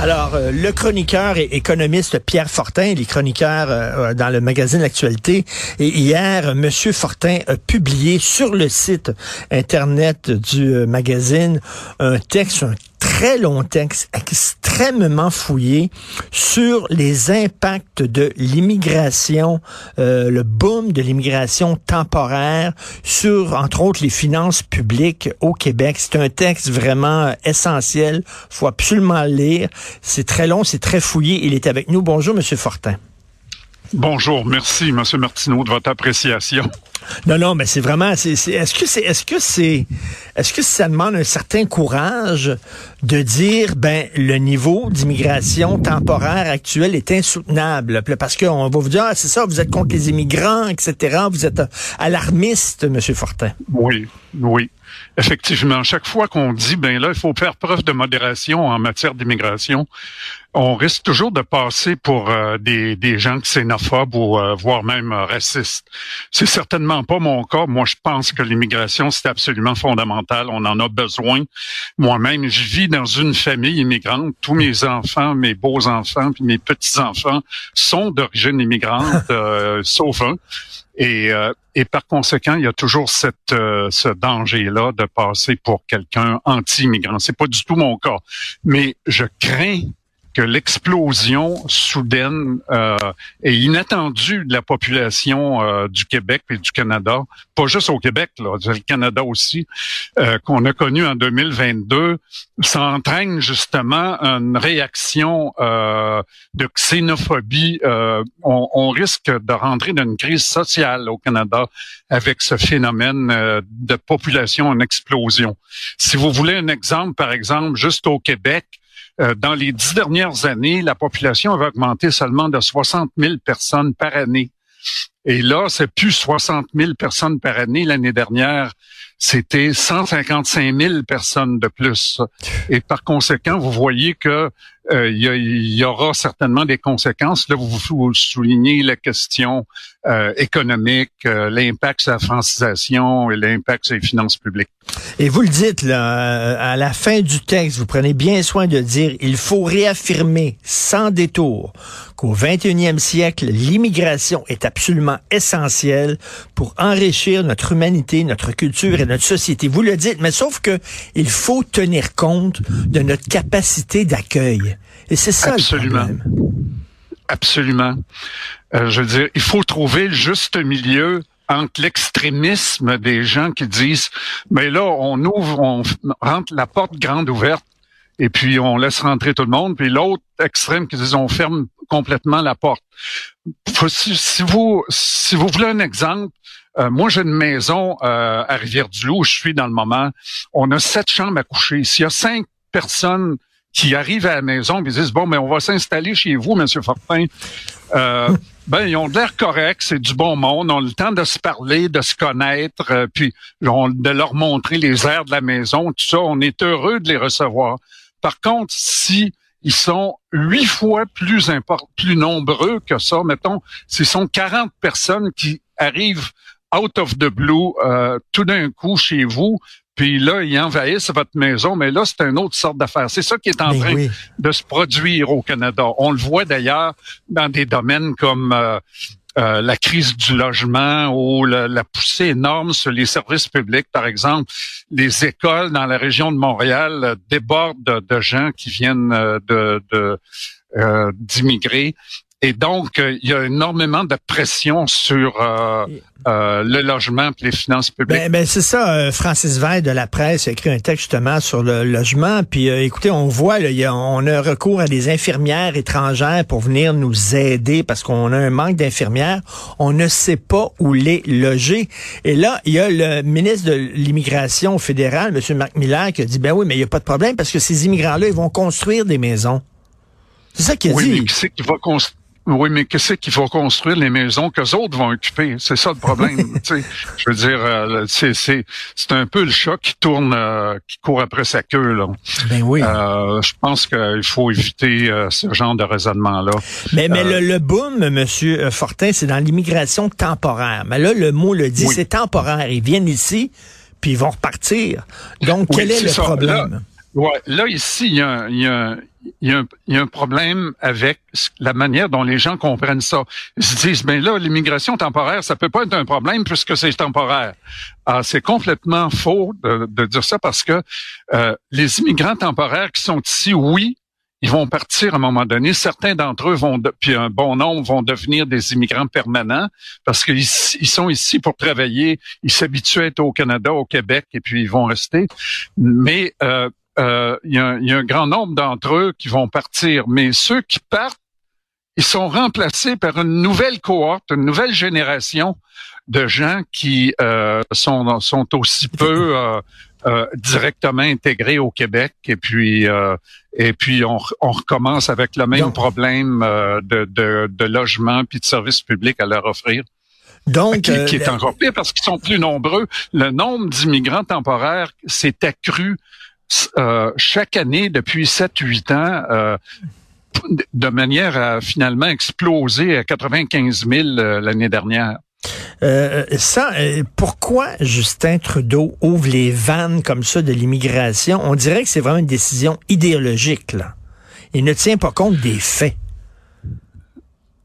Alors, euh, le chroniqueur et économiste Pierre Fortin, il est chroniqueur euh, dans le magazine L'Actualité. Et hier, Monsieur Fortin a publié sur le site Internet du euh, magazine un texte, très long texte extrêmement fouillé sur les impacts de l'immigration, euh, le boom de l'immigration temporaire sur, entre autres, les finances publiques au Québec. C'est un texte vraiment essentiel. faut absolument le lire. C'est très long, c'est très fouillé. Il est avec nous. Bonjour, Monsieur Fortin. Bonjour, merci, Monsieur Martineau, de votre appréciation. Non, non, mais c'est vraiment. C'est, est-ce que c'est, est-ce que c'est, est-ce que ça demande un certain courage de dire, ben, le niveau d'immigration temporaire actuel est insoutenable, parce qu'on va vous dire, ah, c'est ça, vous êtes contre les immigrants, etc. Vous êtes alarmiste, Monsieur Fortin. Oui, oui. Effectivement, chaque fois qu'on dit, ben là, il faut faire preuve de modération en matière d'immigration, on risque toujours de passer pour euh, des, des gens xénophobes ou euh, voire même euh, racistes. C'est certainement pas mon cas. Moi, je pense que l'immigration, c'est absolument fondamental. On en a besoin. Moi-même, je vis dans une famille immigrante. Tous mes enfants, mes beaux-enfants, puis mes petits-enfants sont d'origine immigrante, sauf un. Et, et, par conséquent, il y a toujours cette, ce danger-là de passer pour quelqu'un anti-immigrant. C'est pas du tout mon cas. Mais je crains que l'explosion soudaine euh, et inattendue de la population euh, du Québec et du Canada, pas juste au Québec, là, le Canada aussi, euh, qu'on a connu en 2022, ça entraîne justement une réaction euh, de xénophobie. Euh, on, on, risque de rentrer dans une crise sociale au Canada avec ce phénomène euh, de population en explosion. Si vous voulez un exemple, par exemple, juste au Québec, euh, dans les dix dernières années, la population avait augmenté seulement de 60 000 personnes par année. Et là, c'est plus 60 000 personnes par année. L'année dernière, c'était 155 000 personnes de plus. Et par conséquent, vous voyez que euh, il y, aura certainement des conséquences. Là, vous, soulignez la question euh, économique, euh, l'impact sur la francisation et l'impact sur les finances publiques. Et vous le dites, là, à la fin du texte, vous prenez bien soin de dire, il faut réaffirmer sans détour qu'au 21e siècle, l'immigration est absolument essentielle pour enrichir notre humanité, notre culture et notre société. Vous le dites, mais sauf que il faut tenir compte de notre capacité d'accueil. Et c'est ça Absolument. le problème. Absolument. Euh, je veux dire, il faut trouver le juste milieu entre l'extrémisme des gens qui disent, mais là, on ouvre, on rentre la porte grande ouverte et puis on laisse rentrer tout le monde, puis l'autre extrême qui dit on ferme complètement la porte. Si, vous si vous voulez un exemple, euh, moi j'ai une maison euh, à Rivière-du-Loup où je suis dans le moment. On a sept chambres à coucher. S'il y a cinq personnes qui arrivent à la maison et disent bon mais on va s'installer chez vous monsieur Fortin. Euh, ben ils ont l'air corrects c'est du bon monde on a le temps de se parler de se connaître euh, puis de leur montrer les airs de la maison tout ça on est heureux de les recevoir. Par contre si ils sont huit fois plus plus nombreux que ça mettons ce sont 40 personnes qui arrivent out of the blue euh, tout d'un coup chez vous puis là, ils envahissent votre maison, mais là, c'est une autre sorte d'affaire. C'est ça qui est en train de se produire au Canada. On le voit d'ailleurs dans des domaines comme euh, euh, la crise du logement ou la, poussée énorme sur les services publics, par exemple. Les écoles dans la région de Montréal débordent de, gens qui viennent de, de d'immigrer et donc, euh, il y a énormément de pression sur euh, euh, le logement et les finances publiques. Ben, ben c'est ça. Francis Veil de la presse a écrit un texte justement sur le logement. Puis écoutez, on voit, là, y a, on a recours à des infirmières étrangères pour venir nous aider parce qu'on a un manque d'infirmières. On ne sait pas où les loger. Et là, il y a le ministre de l'immigration fédérale, M. Marc Miller, qui a dit, ben oui, mais il n'y a pas de problème parce que ces immigrants-là, ils vont construire des maisons. C'est ça qu'il a oui, dit. Mais qui c'est qui va construire? Oui, mais qu'est-ce qu'il faut construire? Les maisons que autres vont occuper C'est ça le problème. je veux dire, euh, c'est c'est c'est un peu le chat qui tourne, euh, qui court après sa queue là. Ben oui. Euh, je pense qu'il faut éviter ce genre de raisonnement là. Mais mais le, le, boom, Monsieur Fortin, c'est dans l'immigration temporaire. Mais là, le mot le dit, c'est temporaire. Ils viennent ici, puis ils vont repartir. Donc, quel est, le problème? Ouais, là ici, il y a, il y a il y, a un, il y, a un, problème avec la manière dont les gens comprennent ça. Ils se disent, ben là, l'immigration temporaire, ça peut pas être un problème puisque c'est temporaire. Ah, c'est complètement faux de, de, dire ça parce que euh, les immigrants temporaires qui sont ici, oui, ils vont partir à un moment donné. Certains d'entre eux vont, puis un bon nombre vont devenir des immigrants permanents parce qu'ils ils sont ici pour travailler. Ils s'habituent au Canada, au Québec, et puis ils vont rester. Mais euh, euh, il y, a, y, a un grand nombre d'entre eux qui vont partir, mais ceux qui partent, ils sont remplacés par une nouvelle cohorte, une nouvelle génération de gens qui euh, sont, sont aussi peu euh, euh, directement intégrés au Québec. Et puis, euh, et puis on, on, recommence avec le même problème euh, de, de, de, logement puis de services publics à leur offrir. Donc, qui, qui est encore pire parce qu'ils sont plus nombreux. Le nombre d'immigrants temporaires s'est accru euh, chaque année depuis 7-8 ans euh, de manière à finalement exploser à 95 000 euh, l'année dernière. Euh, ça, pourquoi Justin Trudeau ouvre les vannes comme ça de l'immigration? On dirait que c'est vraiment une décision idéologique, là. Il ne tient pas compte des faits.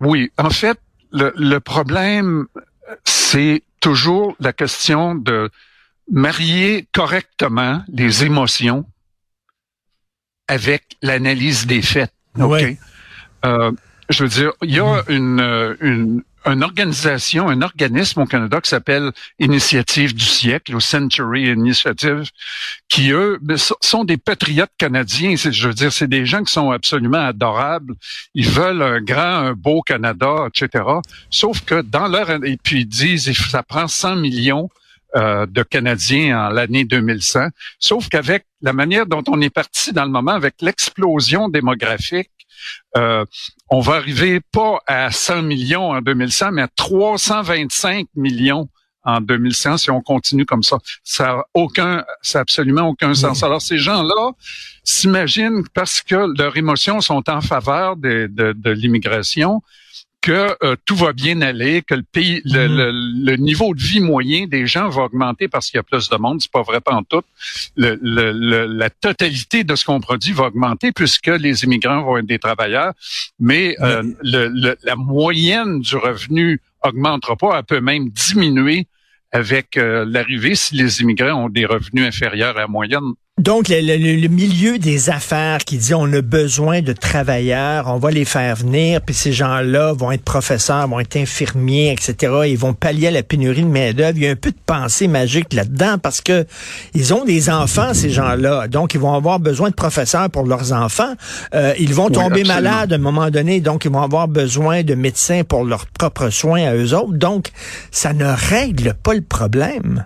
Oui, en fait, le, le problème, c'est toujours la question de marier correctement les émotions avec l'analyse des faits. OK? Euh, je veux dire, il y a une, euh, une, une organisation, un organisme au Canada qui s'appelle Initiative du siècle, ou Century Initiative, qui eux sont des patriotes canadiens. Je veux dire, c'est des gens qui sont absolument adorables. Ils veulent un grand, un beau Canada, etc. Sauf que dans leur et puis ils disent, ça prend 100 millions euh, de Canadiens en l'année 2100. Sauf qu'avec la manière dont on est parti dans le moment, avec l'explosion démographique, euh, on va arriver pas à 100 millions en 2100, mais à 325 millions en 2100 si on continue comme ça. Ça a aucun, ça a absolument aucun sens. Alors ces gens-là s'imaginent parce que leurs émotions sont en faveur de, de, de l'immigration, que euh, tout va bien aller, que le pays, le, mhm. le, niveau de vie moyen des gens va augmenter parce qu'il y a plus de monde. C'est pas vrai pas en tout. Le, la totalité de ce qu'on produit va augmenter puisque les immigrants vont être des travailleurs, mais euh, la moyenne du revenu augmentera pas, elle peut même diminuer avec euh, l'arrivée si les immigrants ont des revenus inférieurs à la moyenne. Donc, le, le, milieu des affaires qui dit on a besoin de travailleurs, on va les faire venir, puis ces gens-là vont être professeurs, vont être infirmiers, etc. Ils vont pallier à la pénurie de main-d'œuvre. Il y a un peu de pensée magique là-dedans parce que ils ont des enfants, ces gens-là. Donc, ils vont avoir besoin de professeurs pour leurs enfants. Euh, ils vont tomber malades à un moment donné, donc ils vont avoir besoin de médecins pour leurs propres soins à eux autres. Donc, ça ne règle pas le problème.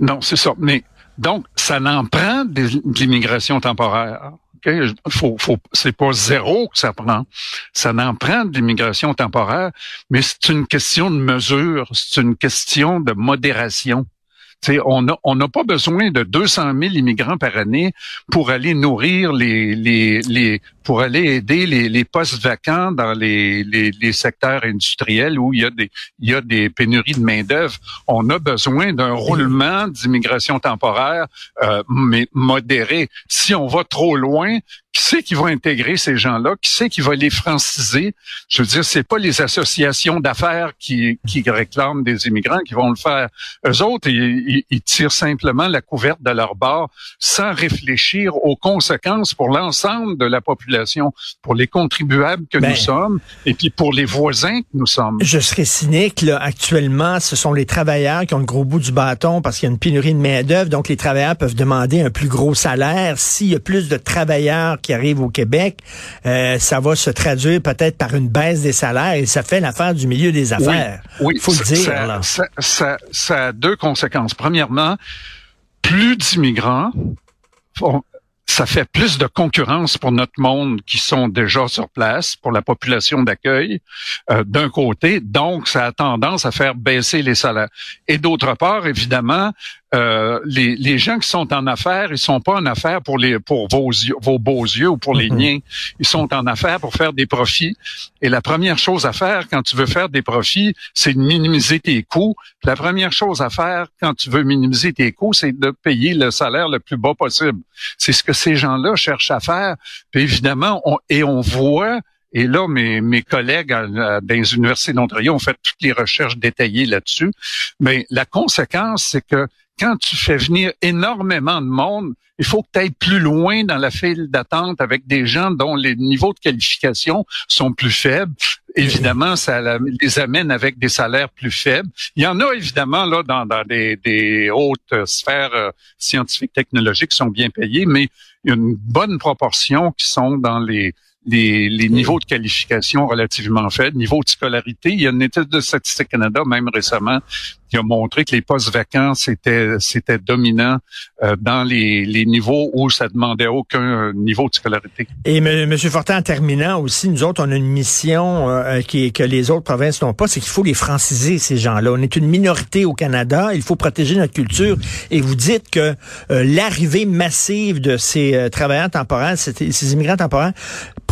Non, c'est ça. Mais donc, ça n'en prend de l'immigration temporaire. Okay? Faut, faut, c'est pas zéro que ça prend. Ça n'en prend de l'immigration temporaire, mais c'est une question de mesure, c'est une question de modération on n'a on pas besoin de 200 000 immigrants par année pour aller nourrir les, les, les pour aller aider les, les postes vacants dans les, les, les, secteurs industriels où il y a des il y a des pénuries de main d'œuvre. On a besoin d'un roulement d'immigration temporaire, euh, mais modéré. Si on va trop loin, qui c'est qui va intégrer ces gens-là, qui c'est qui va les franciser? Je veux dire, c'est pas les associations d'affaires qui, qui réclament des immigrants qui vont le faire. Eux autres, ils, ils tirent simplement la couverte de leur bord sans réfléchir aux conséquences pour l'ensemble de la population, pour les contribuables que nous Ben, sommes et puis pour les voisins que nous sommes. Je serais cynique, là. Actuellement, ce sont les travailleurs qui ont le gros bout du bâton parce qu'il y a une pénurie de main-d'œuvre. Donc, les travailleurs peuvent demander un plus gros salaire. S'il y a plus de travailleurs qui arrivent au Québec, euh, ça va se traduire peut-être par une baisse des salaires et ça fait l'affaire du milieu des affaires. Oui, Faut le dire, ça, là. Ça, ça- ça a deux conséquences. Premièrement, plus d'immigrants, ça fait plus de concurrence pour notre monde qui sont déjà sur place, pour la population d'accueil, euh, d'un côté. Donc, ça a tendance à faire baisser les salaires. Et d'autre part, évidemment, euh, les, les gens qui sont en affaires, ils sont pas en affaires pour les pour vos yeux, vos beaux yeux ou pour les Mhm. miens. Ils sont en affaires pour faire des profits. Et la première chose à faire quand tu veux faire des profits, c'est de minimiser tes coûts. La première chose à faire quand tu veux minimiser tes coûts, c'est de payer le salaire le plus bas possible. C'est ce que ces gens-là cherchent à faire. Puis évidemment, on, et on voit et là, mes, mes collègues à- dans les universités d'Ontario ont fait toutes les recherches détaillées là-dessus. Mais la conséquence, c'est que quand tu fais venir énormément de monde, il faut que tu ailles plus loin dans la file d'attente avec des gens dont les niveaux de qualification sont plus faibles. Évidemment, ça les amène avec des salaires plus faibles. Il y en a évidemment là dans, des, hautes sphères euh, scientifiques, technologiques qui sont bien payées, mais une bonne proportion qui sont dans les les, les niveaux de qualification relativement faibles, niveau de scolarité. Il y a une étude de Statistique Canada, même récemment, qui a montré que les postes vacants, c'était c'était dominant euh, dans les, les niveaux où ça demandait aucun euh, niveau de scolarité. Et M. Fortin, en terminant aussi, nous autres, on a une mission euh, qui, que les autres provinces n'ont pas, c'est qu'il faut les franciser, ces gens-là. On est une minorité au Canada, il faut protéger notre culture. Et vous dites que euh, l'arrivée massive de ces euh, travailleurs temporaires, ces, ces immigrants temporaires,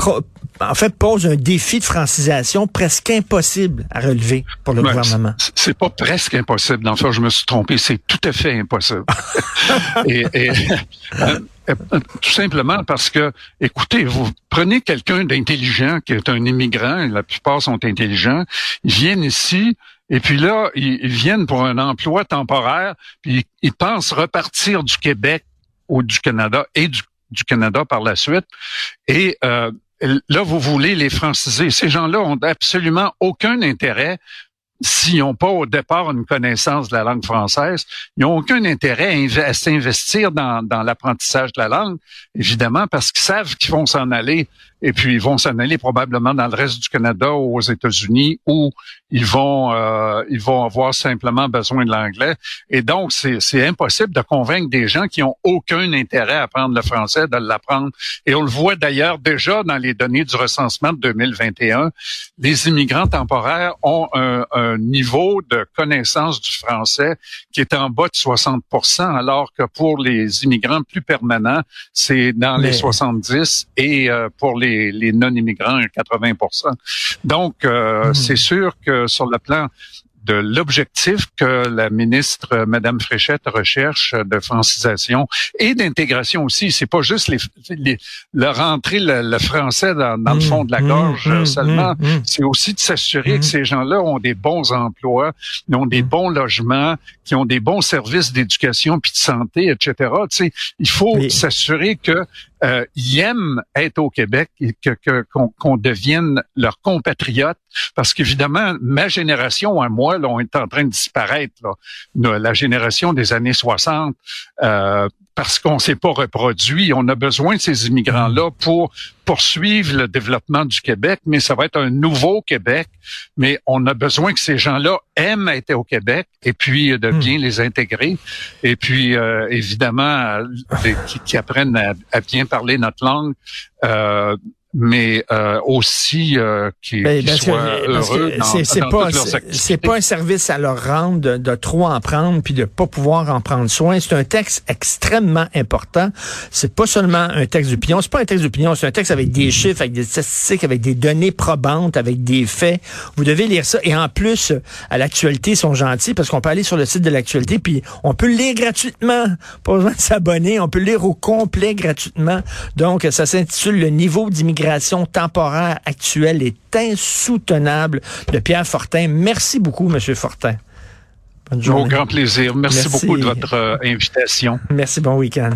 pro- en fait, pose un défi de francisation presque impossible à relever pour le Ouais, gouvernement. c'est- pas presque impossible. Dans je me suis trompé. C'est tout à fait impossible. et, et, euh, euh, tout simplement parce que, écoutez, vous prenez quelqu'un d'intelligent qui est un immigrant, et la plupart sont intelligents, ils viennent ici, et puis là, ils, ils viennent pour un emploi temporaire, puis ils pensent repartir du Québec ou du Canada et du, du Canada par la suite. Et euh, là, vous voulez les franciser. Ces gens-là ont absolument aucun intérêt s'ils n'ont pas au départ une connaissance de la langue française, ils n'ont aucun intérêt à, inv- à s'investir dans, dans l'apprentissage de la langue, évidemment, parce qu'ils savent qu'ils vont s'en aller et puis ils vont s'en aller probablement dans le reste du Canada ou aux États-Unis où ils vont euh, ils vont avoir simplement besoin de l'anglais. Et donc, c'est c'est impossible de convaincre des gens qui ont aucun intérêt à apprendre le français de l'apprendre. Et on le voit d'ailleurs déjà dans les données du recensement de 2021. Les immigrants temporaires ont un, un niveau de connaissance du français qui est en bas de 60 alors que pour les immigrants plus permanents, c'est dans Mais- les 70 et euh, pour les, les non-immigrants, 80% Donc, euh, Mhm. c'est sûr que sur le plan de l'objectif que la ministre euh, Madame Fréchette recherche de francisation et d'intégration aussi. C'est pas juste les, les le rentrer le, le français dans, dans le fond de la Mmh, gorge mmh, seulement. mmh, mmh. C'est aussi de s'assurer que ces gens-là ont des bons emplois, ils ont des bons logements, qui ont des bons services d'éducation puis de santé, etc. Tu sais, il faut s'assurer que euh, ils aiment être au Québec et que qu'on devienne leurs compatriotes, parce qu'évidemment, ma génération à moi, là, on est en train de disparaître. Là. La génération des années 60, euh, parce qu'on s'est pas reproduit. On a besoin de ces immigrants-là pour poursuivre le développement du Québec, mais ça va être un nouveau Québec. Mais on a besoin que ces gens-là aiment être au Québec et puis euh, de bien les intégrer. Et puis, euh, évidemment, euh, qui apprennent à, à bien parler notre langue. Euh, mais euh, aussi euh, qu'ils Ben, que- soient que heureux c'est- pas c'est- pas un service à leur rendre de, de trop en prendre puis de pas pouvoir en prendre soin. C'est un texte extrêmement important. C'est pas seulement un texte d'opinion, c'est pas un texte d'opinion, c'est un texte avec des chiffres, avec des statistiques, avec des données probantes, avec des faits. Vous devez lire ça et en plus à l'actualité ils sont gentils parce qu'on peut aller sur le site de l'actualité puis on peut le lire gratuitement, pas besoin de s'abonner, on peut le lire au complet gratuitement. Donc ça s'intitule le niveau d'immigration temporaire actuel est insoutenable de Pierre Fortin. Merci beaucoup, Monsieur Fortin. Bonne Au journée. grand plaisir. Merci, Merci. beaucoup de votre euh, invitation. Merci, bon week-end.